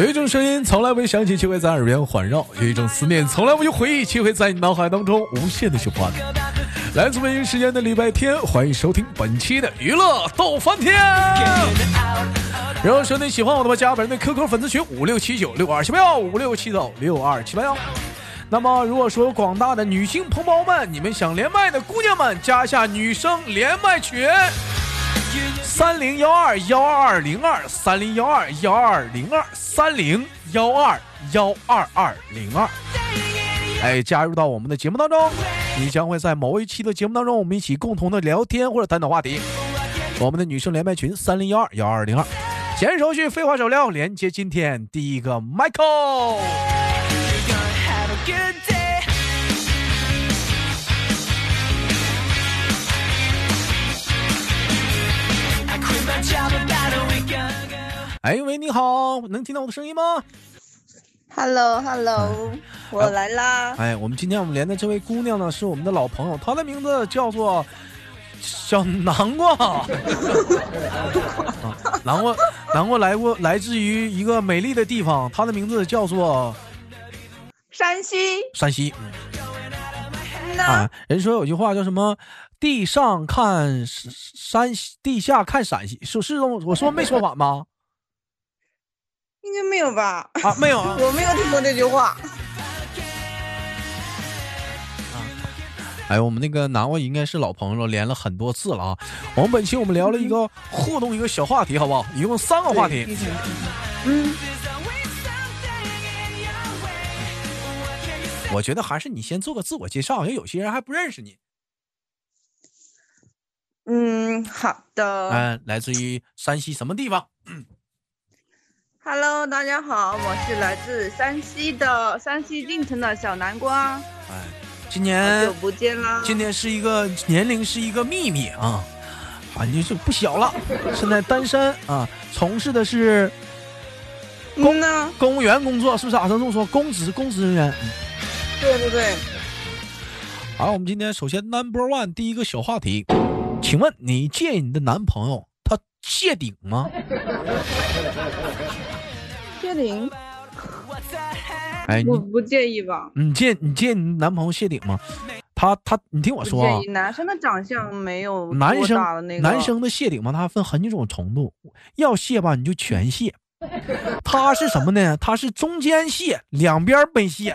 有一种声音从来未响起，却会在耳边环绕；有一种思念从来不去回忆，却会在你脑海当中无限的循环。来自北京时间的礼拜天，欢迎收听本期的娱乐逗翻天。如果说你喜欢我的话，加本人的 QQ 粉丝群五六七九六二七八幺五六七九六二七八幺。那么，如果说广大的女性同胞们，你们想连麦的姑娘们，加一下女生连麦群。三零幺二幺二零二三零幺二幺二零二三零幺二幺二二零二，哎，加入到我们的节目当中，你将会在某一期的节目当中，我们一起共同的聊天或者探讨话题。我们的女生连麦群三零幺二幺二零二，前手续，废话少聊，连接今天第一个 Michael。哎喂，你好，能听到我的声音吗？Hello，Hello，我来啦。哎，我们今天我们连的这位姑娘呢，是我们的老朋友，她的名字叫做小南瓜。啊 南瓜，南瓜来过，来自于一个美丽的地方，她的名字叫做山西。山西。啊，人说有句话叫什么？地上看山西，地下看陕西，是是我说没说反吗？应该没有吧？啊，没有啊，我没有听过这句话。啊，哎，我们那个南瓜应该是老朋友了，连了很多次了啊。我们本期我们聊了一个互动一个小话题，好不好？一共三个话题。嗯。我觉得还是你先做个自我介绍，因为有些人还不认识你。嗯，好的。嗯，来自于山西什么地方？Hello，大家好，我是来自山西的山西晋城的小南瓜。哎，今年好久不见啦！今年是一个年龄是一个秘密啊，啊，你是不小了，现在单身啊，从事的是公呢公务员工作，是不是啊？这么说，公职公职人员。对对对。好，我们今天首先 Number One 第一个小话题，请问你介意你的男朋友他谢顶吗？谢顶？哎，我不介意吧？你介你介意你男朋友谢顶吗？他他，你听我说啊，男生的长相没有男生那个男生的谢顶吗，他分很几种程度，要谢吧你就全谢，他是什么呢？他是中间谢，两边没谢。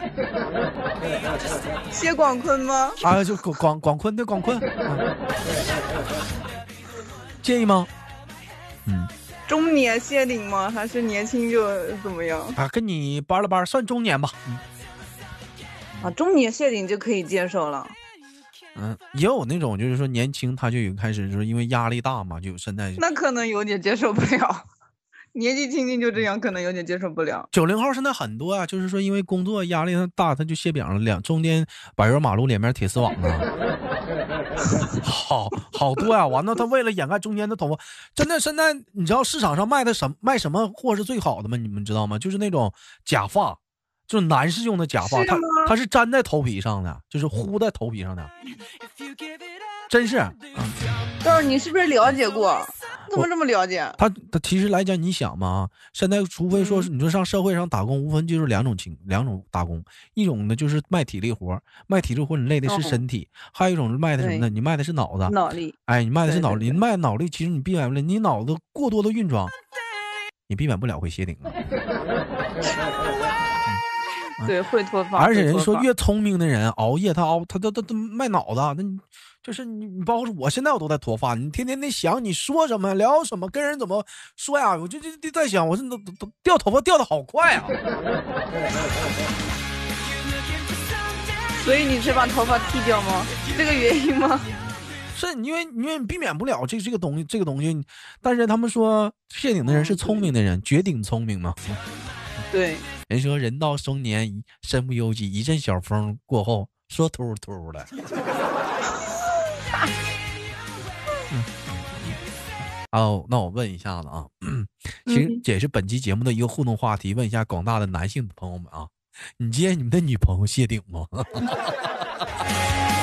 谢广坤吗？啊，就广广广坤对广坤，啊介意吗？嗯。中年谢顶吗？还是年轻就怎么样？啊，跟你掰了掰，算中年吧。啊，中年谢顶就可以接受了。嗯，也有那种就是说年轻他就有开始就是因为压力大嘛，就现在那可能有点接受不了。年纪轻轻就这样，可能有点接受不了。九零后现在很多啊，就是说因为工作压力大，他就卸饼了，两中间柏油马路两面铁丝网啊，好好多呀。完了，他为了掩盖中间的头发，真的现在你知道市场上卖的什卖什么货是最好的吗？你们知道吗？就是那种假发，就是男士用的假发，它它是粘在头皮上的，就是糊在头皮上的，真是。豆儿，你是不是了解过？怎么这么了解？他他其实来讲，你想嘛，现在除非说是你说上社会上打工，无非就是两种情两种打工，一种呢就是卖体力活，卖体力活你累的是身体，还有一种是卖的什么呢？你卖的是脑子，脑力。哎，你卖的是脑力，卖脑力，其实你避免不了，你脑子过多的运转，你避免不了会邪顶 啊。对，会脱发。而且人说越聪明的人熬夜，他熬他他他他卖脑子，那你。就是你，你包括我现在我都在脱发，你天天得想你说什么聊什么，跟人怎么说呀？我就就就在想，我这都都掉头发掉的好快啊！所以你是把头发剃掉吗？这个原因吗？是因为因为你避免不了这这个东西，这个东西。但是他们说谢顶的人是聪明的人，绝顶聪明嘛。对，人说人到中年身不由己，一阵小风过后说秃秃的。哦，那我问一下子啊，其实也是本期节目的一个互动话题，问一下广大的男性朋友们啊，你介意你们的女朋友谢顶吗？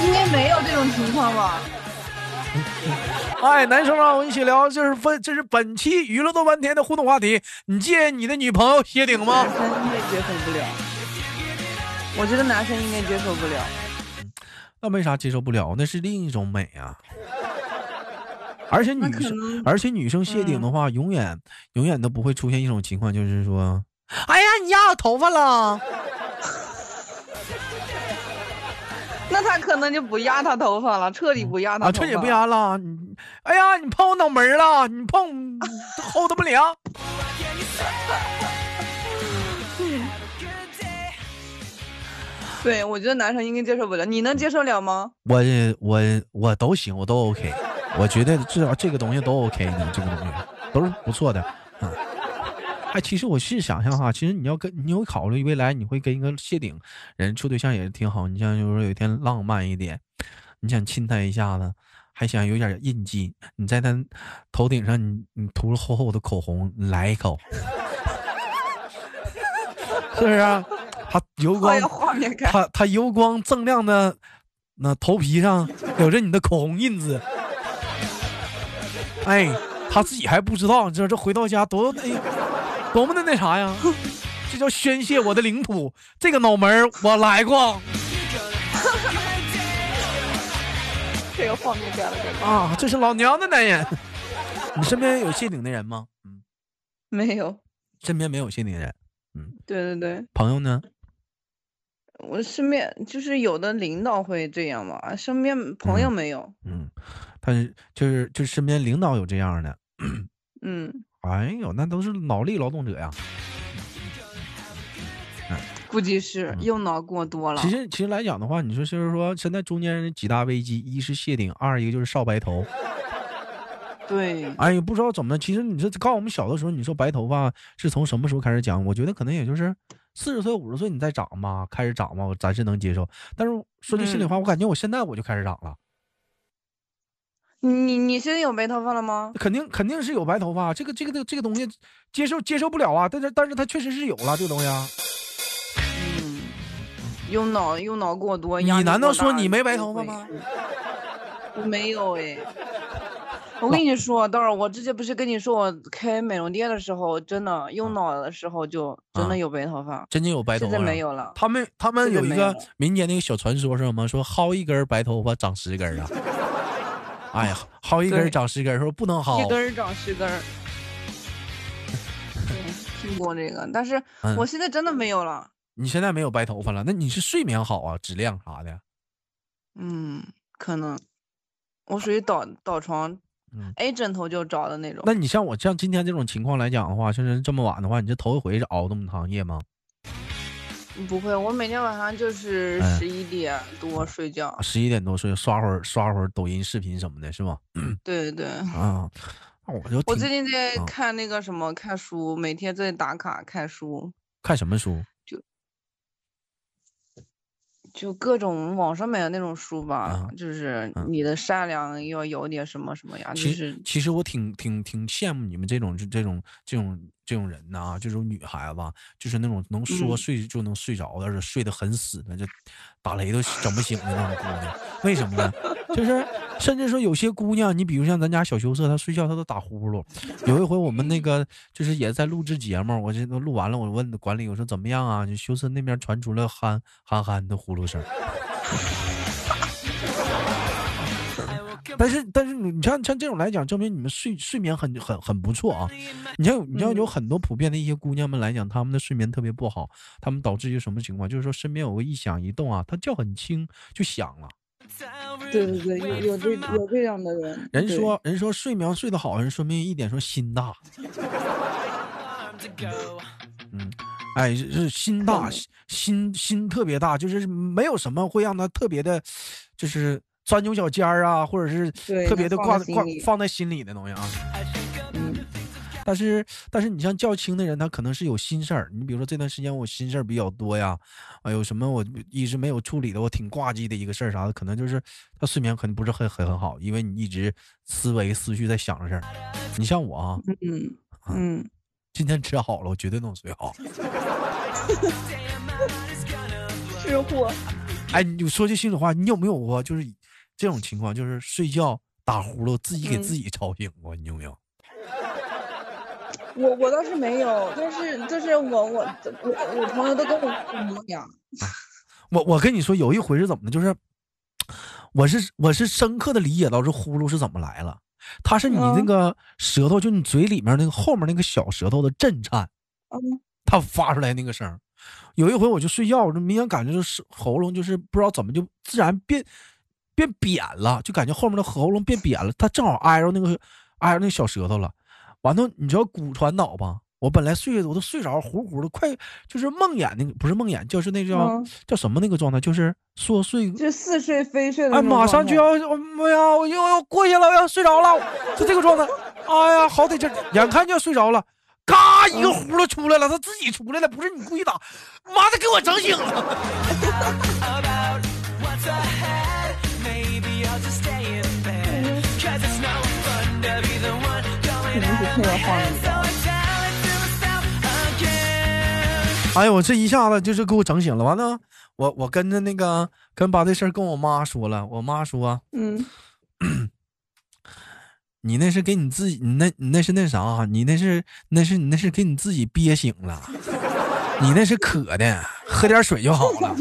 应该没有这种情况吧？哎，男生让我们一起聊，这是分，这是本期娱乐多半天的互动话题。你介你的女朋友谢顶吗？男生应该接受不了。我觉得男生应该接受不了。那为啥接受不了？那是另一种美啊。而且女生，而且女生谢顶的话，永远永远都不会出现一种情况，就是说，哎呀，你压我头发了。那他可能就不压他头发了，彻底不压他。啊，彻底不压了。你，哎呀，你碰我脑门了，你碰齁的不凉。对，我觉得男生应该接受不了，你能接受了吗？我我我都行，我都 OK。我觉得至少这个东西都 OK 的，这个东西都是不错的。啊，哎，其实我是想象哈，其实你要跟你有考虑未来你会跟一个谢顶人处对象也是挺好。你像就是说有一天浪漫一点，你想亲他一下子，还想有点印记，你在他头顶上你你涂了厚厚的口红，你来一口，是不是啊？他油光，他他油光锃亮的那头皮上有着你的口红印子，哎，他自己还不知道，你知道这回到家多哎，多么的那啥呀？这叫宣泄我的领土，这个脑门我来过。这个画面感了啊！这是老娘的男人。你身边有谢顶的人吗？嗯，没有，身边没有谢顶的人。嗯，对对对。朋友呢？我身边就是有的领导会这样嘛，身边朋友没有。嗯，他就是就是身边领导有这样的。嗯。哎呦，那都是脑力劳动者呀。估计是用脑过多了。其实其实来讲的话，你说就是说现在中间人几大危机，一是谢顶，二一个就是少白头。对。哎呀，不知道怎么的，其实你说告诉我们小的时候，你说白头发是从什么时候开始讲？我觉得可能也就是。四十岁、五十岁，你再长吧，开始长吧，我咱是能接受。但是说句心里话，我感觉我现在我就开始长了。你你现在有白头发了吗？肯定肯定是有白头发，这个这个这个东西接受接受不了啊！但是但是它确实是有了这个东西啊。嗯，用脑用脑过多，你难道说你没白头发吗？我 没有哎。我跟你说，豆儿，我之前不是跟你说，我开美容店的时候，真的用脑的时候就真的有白头发，真的有白头发，现在没有了。他们他们有一个民间那个小传说是什么？说薅一根白头发长十根啊！哎呀，薅一根长十根，说不能薅一根长十根。听过这个，但是我现在真的没有了。你现在没有白头发了？那你是睡眠好啊，质量啥的？嗯，可能我属于倒倒床。A 枕头就着的那种。那你像我像今天这种情况来讲的话，像是这么晚的话，你这头一回是熬这么长夜吗？不会，我每天晚上就是十一点多睡觉。十一点多睡，刷会儿刷会儿抖音视频什么的，是吗？对对对。啊，我就我最近在看那个什么看书，每天在打卡看书。看什么书？就各种网上买的那种书吧，就是你的善良要有点什么什么呀。其实其实我挺挺挺羡慕你们这种这这种这种这种人呐，这种女孩子，就是那种能说睡就能睡着的，而且睡得很死的，就打雷都整不醒的那种姑娘。为什么呢？就是甚至说有些姑娘，你比如像咱家小羞涩，她睡觉她都打呼噜。有一回我们那个就是也在录制节目，我这都录完了，我问管理我说怎么样啊？就羞涩那边传出了憨憨憨的呼噜声。但是但是你像像这种来讲，证明你们睡睡眠很很很不错啊。你像你像有很多普遍的一些姑娘们来讲，她们的睡眠特别不好，她们导致一个什么情况？就是说身边有个一响一动啊，她叫很轻就响了。对对对，有有这有这样的人。人说人说睡眠睡得好，人说明一点说心大。嗯，哎，是心大，心心特别大，就是没有什么会让他特别的，就是钻牛角尖儿啊，或者是特别的挂挂放在心里的东西啊。但是，但是你像较轻的人，他可能是有心事儿。你比如说这段时间我心事儿比较多呀，啊，有什么我一直没有处理的，我挺挂记的一个事儿啥的，可能就是他睡眠可能不是很很很好，因为你一直思维思绪在想着事儿。你像我啊，嗯嗯，今天吃好了，我绝对能睡好。吃货。哎，你说句心里话，你有没有过就是这种情况，就是睡觉打呼噜自己给自己吵醒过，你有没有？我我倒是没有，但是就是我我我我朋友都跟我一样。我我跟你说，有一回是怎么的，就是我是我是深刻的理解到这呼噜是怎么来了，它是你那个舌头，就你嘴里面那个后面那个小舌头的震颤，它发出来那个声。有一回我就睡觉，我就明显感觉就是喉咙就是不知道怎么就自然变变扁了，就感觉后面的喉咙变扁了，它正好挨着那个挨着那个小舌头了。完了，你知道骨传导吧？我本来睡我都睡着，呼呼的，快就是梦魇那个，不是梦魇，就是那叫叫什么那个状态，就是说睡，就似睡非睡的。哎，马上就要，哎呀，我又要过去了，我要睡着了，就这个状态。哎呀，好得劲，眼看就要睡着了，嘎一个呼噜出来了，他自己出来了，不是你故意打，妈的，给我整醒了。哎呦，我这一下子就是给我整醒了。完了，我我跟着那个跟把这事儿跟我妈说了。我妈说：“嗯，你那是给你自己，你那你那是那啥，你那是那是你那是给你自己憋醒了，你那是渴的，喝点水就好了。”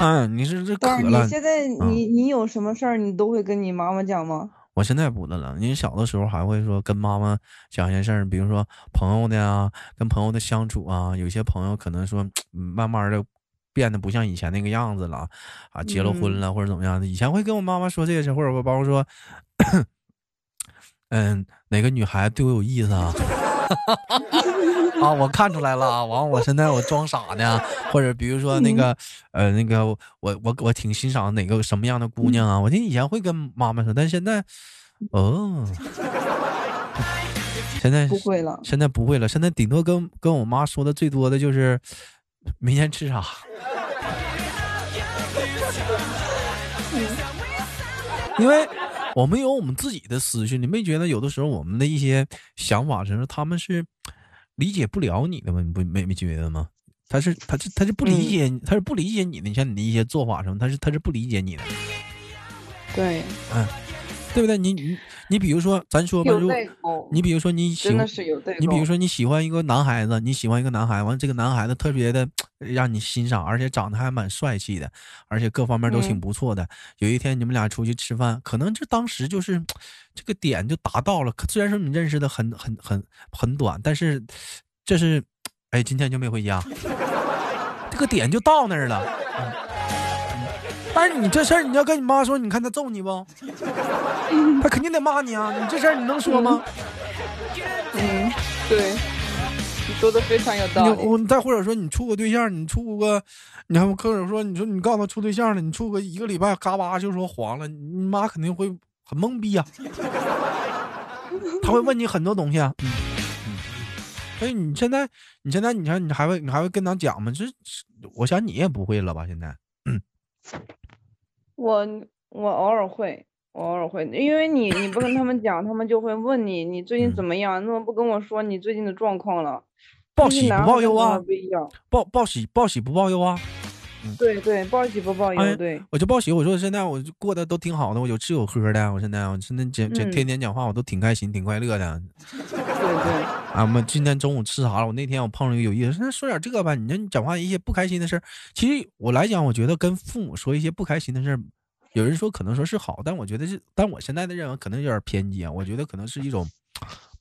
嗯，你是这渴了？你现在你你有什么事儿，你都会跟你妈妈讲吗？我现在不的了。你小的时候还会说跟妈妈讲些事儿，比如说朋友的呀，跟朋友的相处啊。有些朋友可能说，慢慢的变得不像以前那个样子了啊，结了婚了或者怎么样的。以前会跟我妈妈说这些事或者包括说，嗯，哪个女孩子对我有意思啊？啊，我看出来了啊，完，我现在我装傻呢，或者比如说那个，呃，那个我我我挺欣赏哪个什么样的姑娘啊？我以前会跟妈妈说，但现在，哦，现在不会了，现在不会了，现在顶多跟跟我妈说的最多的就是明天吃啥，因为。我们有我们自己的思绪，你没觉得有的时候我们的一些想法，其实他们是理解不了你的吗？你不没没觉得吗？他是他是他是不理解，他是不理解你的，你像你的一些做法什么，他是他是不理解你的。对，嗯。对不对？你你你，比如说，咱说吧，如你比如说你喜欢，你比如说你喜欢一个男孩子，你喜欢一个男孩子，完这个男孩子特别的让你欣赏，而且长得还蛮帅气的，而且各方面都挺不错的。有一天你们俩出去吃饭，可能这当时就是这个点就达到了。虽然说你认识的很很很很短，但是这是哎，今天就没回家，这个点就到那儿了。但是你这事儿你要跟你妈说，你看他揍你不？他肯定得骂你啊！你这事儿你能说吗？嗯，对，你说的非常有道理。我再或者说你处个对象，你处个，你还或者说你说你告诉他处对象了，你处个一个礼拜，嘎巴就说黄了，你妈肯定会很懵逼啊。他会问你很多东西啊。嗯嗯。所以你现在，你现在，你看你还会你还会跟他讲吗？这，我想你也不会了吧？现在，嗯。我我偶尔会，我偶尔会，因为你你不跟他们讲，他们就会问你你最近怎么样？你怎么不跟我说你最近的状况了？报喜不报忧啊？报报喜报喜不报忧啊？对对，报喜不报忧。对，我就报喜。我说现在我过得都挺好的，我有吃有喝的。我现在我现在讲讲天天讲话，我都挺开心，挺快乐的。对对。啊，我们今天中午吃啥了？我那天我碰上一个有意思，那说点这个吧。你说你讲话一些不开心的事儿，其实我来讲，我觉得跟父母说一些不开心的事儿，有人说可能说是好，但我觉得是，但我现在的认为可能有点偏激啊。我觉得可能是一种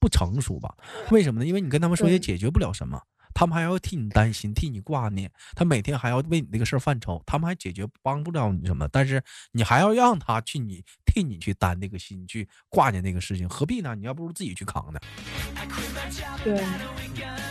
不成熟吧？为什么呢？因为你跟他们说也解决不了什么。他们还要替你担心，替你挂念，他每天还要为你这个事儿犯愁，他们还解决帮不了你什么，但是你还要让他去你替你去担那个心，去挂念那个事情，何必呢？你要不如自己去扛呢。对，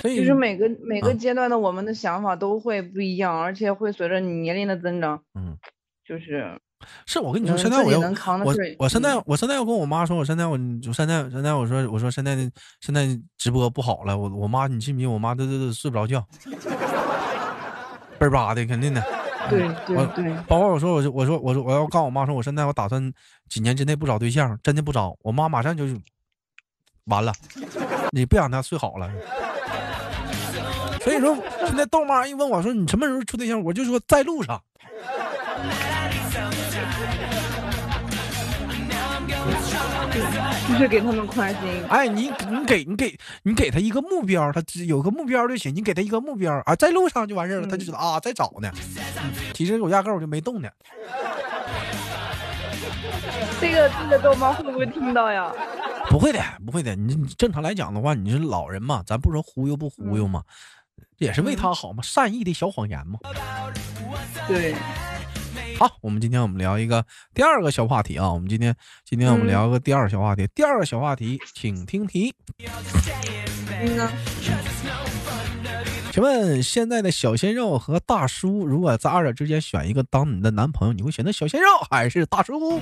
所以就是每个每个阶段的我们的想法都会不一样，而且会随着你年龄的增长，嗯，就是。是我跟你说，现在我要我我现在我现在要跟我妈说，我现在我我现在现在我说我说现在现在直播不好了，我我妈你信不信？我妈都都都睡不着觉，倍儿巴的，肯定的。对对对。包括我说我说我说我说我要告诉我妈说，我现在我打算几年之内不找对象，真的不找。我妈马上就完了，你不想她睡好了。所以说现在豆妈一问我说你什么时候处对象，我就说在路上。就是给他们宽心。哎，你你给你给你给他一个目标，他只有个目标就行。你给他一个目标啊，在路上就完事儿了，他就知道啊，在找呢。其实我压根儿我就没动呢。这个这个豆妈会不会听到呀？不会的，不会的。你你正常来讲的话，你是老人嘛，咱不说忽悠不忽悠嘛，也是为他好嘛，善意的小谎言嘛。对。好，我们今天我们聊一个第二个小话题啊。我们今天今天我们聊个第二个小话题，第二个小话题，请听题。嗯请问现在的小鲜肉和大叔，如果在二者之间选一个当你的男朋友，你会选择小鲜肉还是大叔？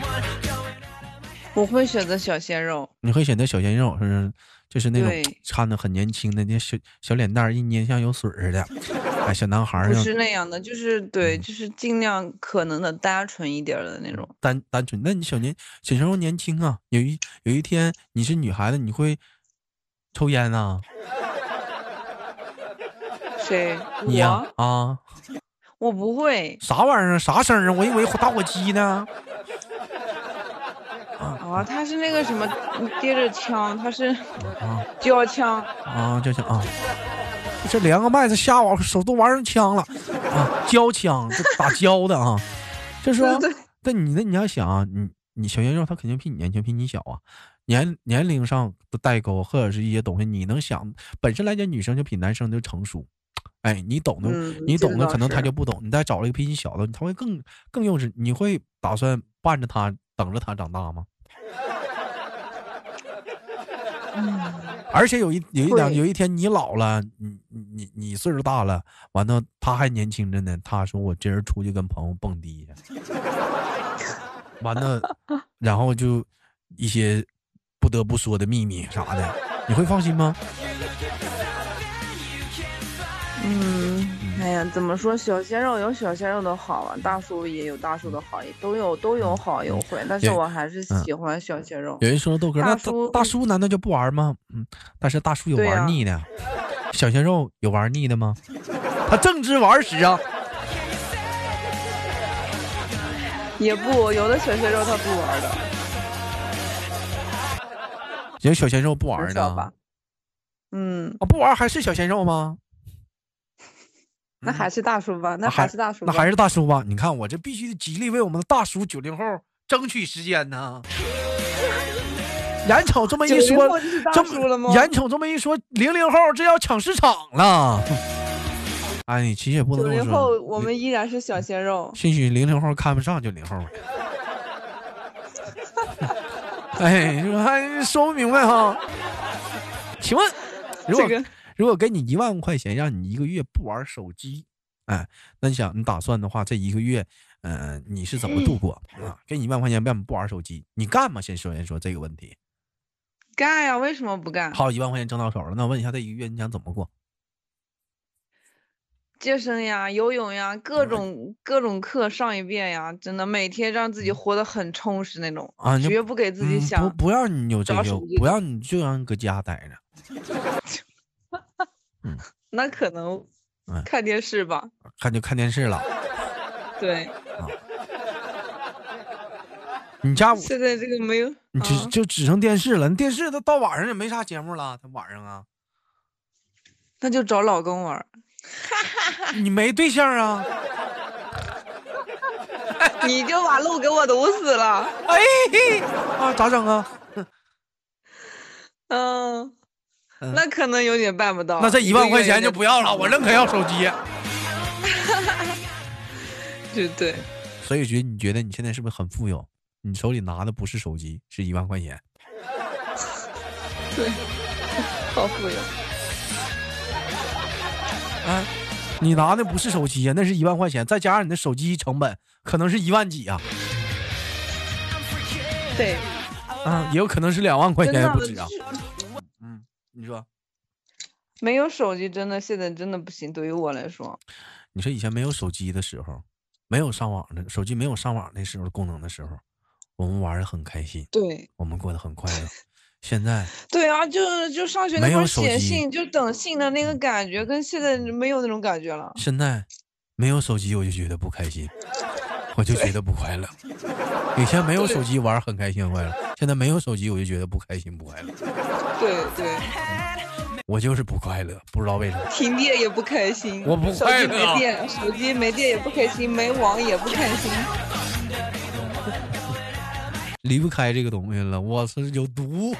我会选择小鲜肉。你会选择小鲜肉，是不是？就是那种看着很年轻的，那小小脸蛋一捏像有水似的，哎，小男孩不是那样的，就是对，就是尽量可能的单纯一点的那种。单单纯，那你小年小时候年轻啊，有一有一天你是女孩子，你会抽烟啊？谁？你呀？啊？我不会。啥玩意儿？啥声啊？我以为打火机呢。啊，他是那个什么接着枪，他是啊胶枪啊胶枪啊，这连个麦子瞎玩手都玩上枪了。啊胶枪这打胶的啊，就说但你那你要想啊，你你小鲜肉他肯定比你年轻比你小啊，年年龄上的代沟或者是一些东西，你能想本身来讲女生就比男生就成熟，哎，你懂的你懂的可能他就不懂，你再找了一个比你小的，他会更更幼稚，你会打算伴着他等着他长大吗？而且有一有一两有一天你老了，你你你岁数大了，完了他还年轻着呢。他说我今儿出去跟朋友蹦迪去，完了，然后就一些不得不说的秘密啥的，你会放心吗？嗯，哎呀，怎么说？小鲜肉有小鲜肉的好啊，大叔也有大叔的好，也都有都有好有坏。但是我还是喜欢小鲜肉。有人说豆哥，那大叔难道就不玩吗？嗯，但是大叔有玩腻的，小鲜肉有玩腻的吗？他正值玩时啊。也不，有的小鲜肉他不玩的。有小鲜肉不玩的。嗯。啊，不玩还是小鲜肉吗？那还是大叔吧，那还是大叔，那还是大叔吧。你看我这必须极力为我们的大叔九零后争取时间呢。眼瞅这么一说，这么眼瞅这么一说，零零后这要抢市场了。哎，你其实也不能这么说。九零后我们依然是小鲜肉。兴许零零后看不上九零后。哎，还说不明白哈？请问，如果？如果给你一万块钱，让你一个月不玩手机，哎，那你想，你打算的话，这一个月，嗯，你是怎么度过啊？给你一万块钱，让你不玩手机，你干吗？先首先说这个问题。干呀，为什么不干？好，一万块钱挣到手了，那我问一下，这一个月你想怎么过？健身呀，游泳呀，各种各种课上一遍呀，真的每天让自己活得很充实那种啊，绝不给自己想，不不让你有这个，不让你就让你搁家待着。嗯，那可能看电视吧，看就看电视了。对，你家现在这个没有，你只就只剩电视了。电视都到晚上也没啥节目了，他晚上啊，那就找老公玩。你没对象啊？你就把路给我堵死了。哎，啊，咋整啊？嗯。那可能有点办不到。那这一万块钱就不要了，我认可要手机。对对。所以觉得你觉得你现在是不是很富有？你手里拿的不是手机，是一万块钱。对，好富有。啊，你拿的不是手机呀，那是一万块钱，再加上你的手机成本，可能是一万几啊。对。啊，也有可能是两万块钱也不止啊。你说，没有手机真的现在真的不行。对于我来说，你说以前没有手机的时候，没有上网的手机没有上网那时候功能的时候，我们玩的很开心，对，我们过得很快乐。现在，对啊，就就上学那会儿写信，就等信的那个感觉，跟现在没有那种感觉了。现在没有手机，我就觉得不开心，我就觉得不快乐。以前没有手机玩很开心，快乐。现在没有手机，我就觉得不开心不快乐。对对，我就是不快乐，不知道为什么。停电也不开心，我不快手机没电，手机没电也不开心，没网也不开心。离不开这个东西了，我是有毒。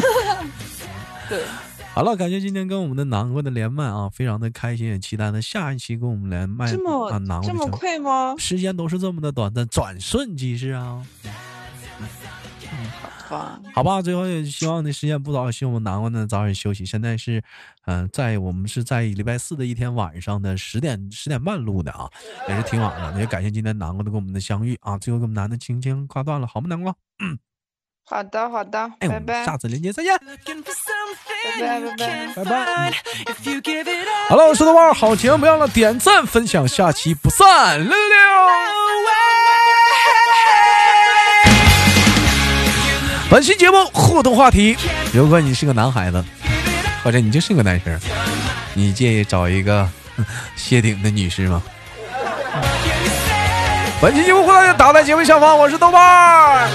对，好了，感谢今天跟我们的南瓜的连麦啊，非常的开心，也期待呢下一期跟我们连麦这么、啊南瓜这么快吗？时间都是这么的短暂，转瞬即逝啊。哇，好吧，最后也希望呢时间不早，希望我们南瓜呢早点休息。现在是，嗯、在我们是在礼拜四的一天晚上的十点十点半录的啊，也是挺晚了。也感谢今天南瓜的跟我们的相遇啊。最后跟我们南的轻轻挂断了，好吗？南瓜，好的好的，哎，我拜拜们下次连接再见。拜拜拜拜。拜拜。好了，我是豆瓣儿，好节目不要忘了点赞分享，下期不散，六六六。本期节目互动话题：如果你是个男孩子，或者你就是个男生，你介意找一个 谢顶的女士吗？本期节目互动话题打在节目下方，我是豆瓣儿。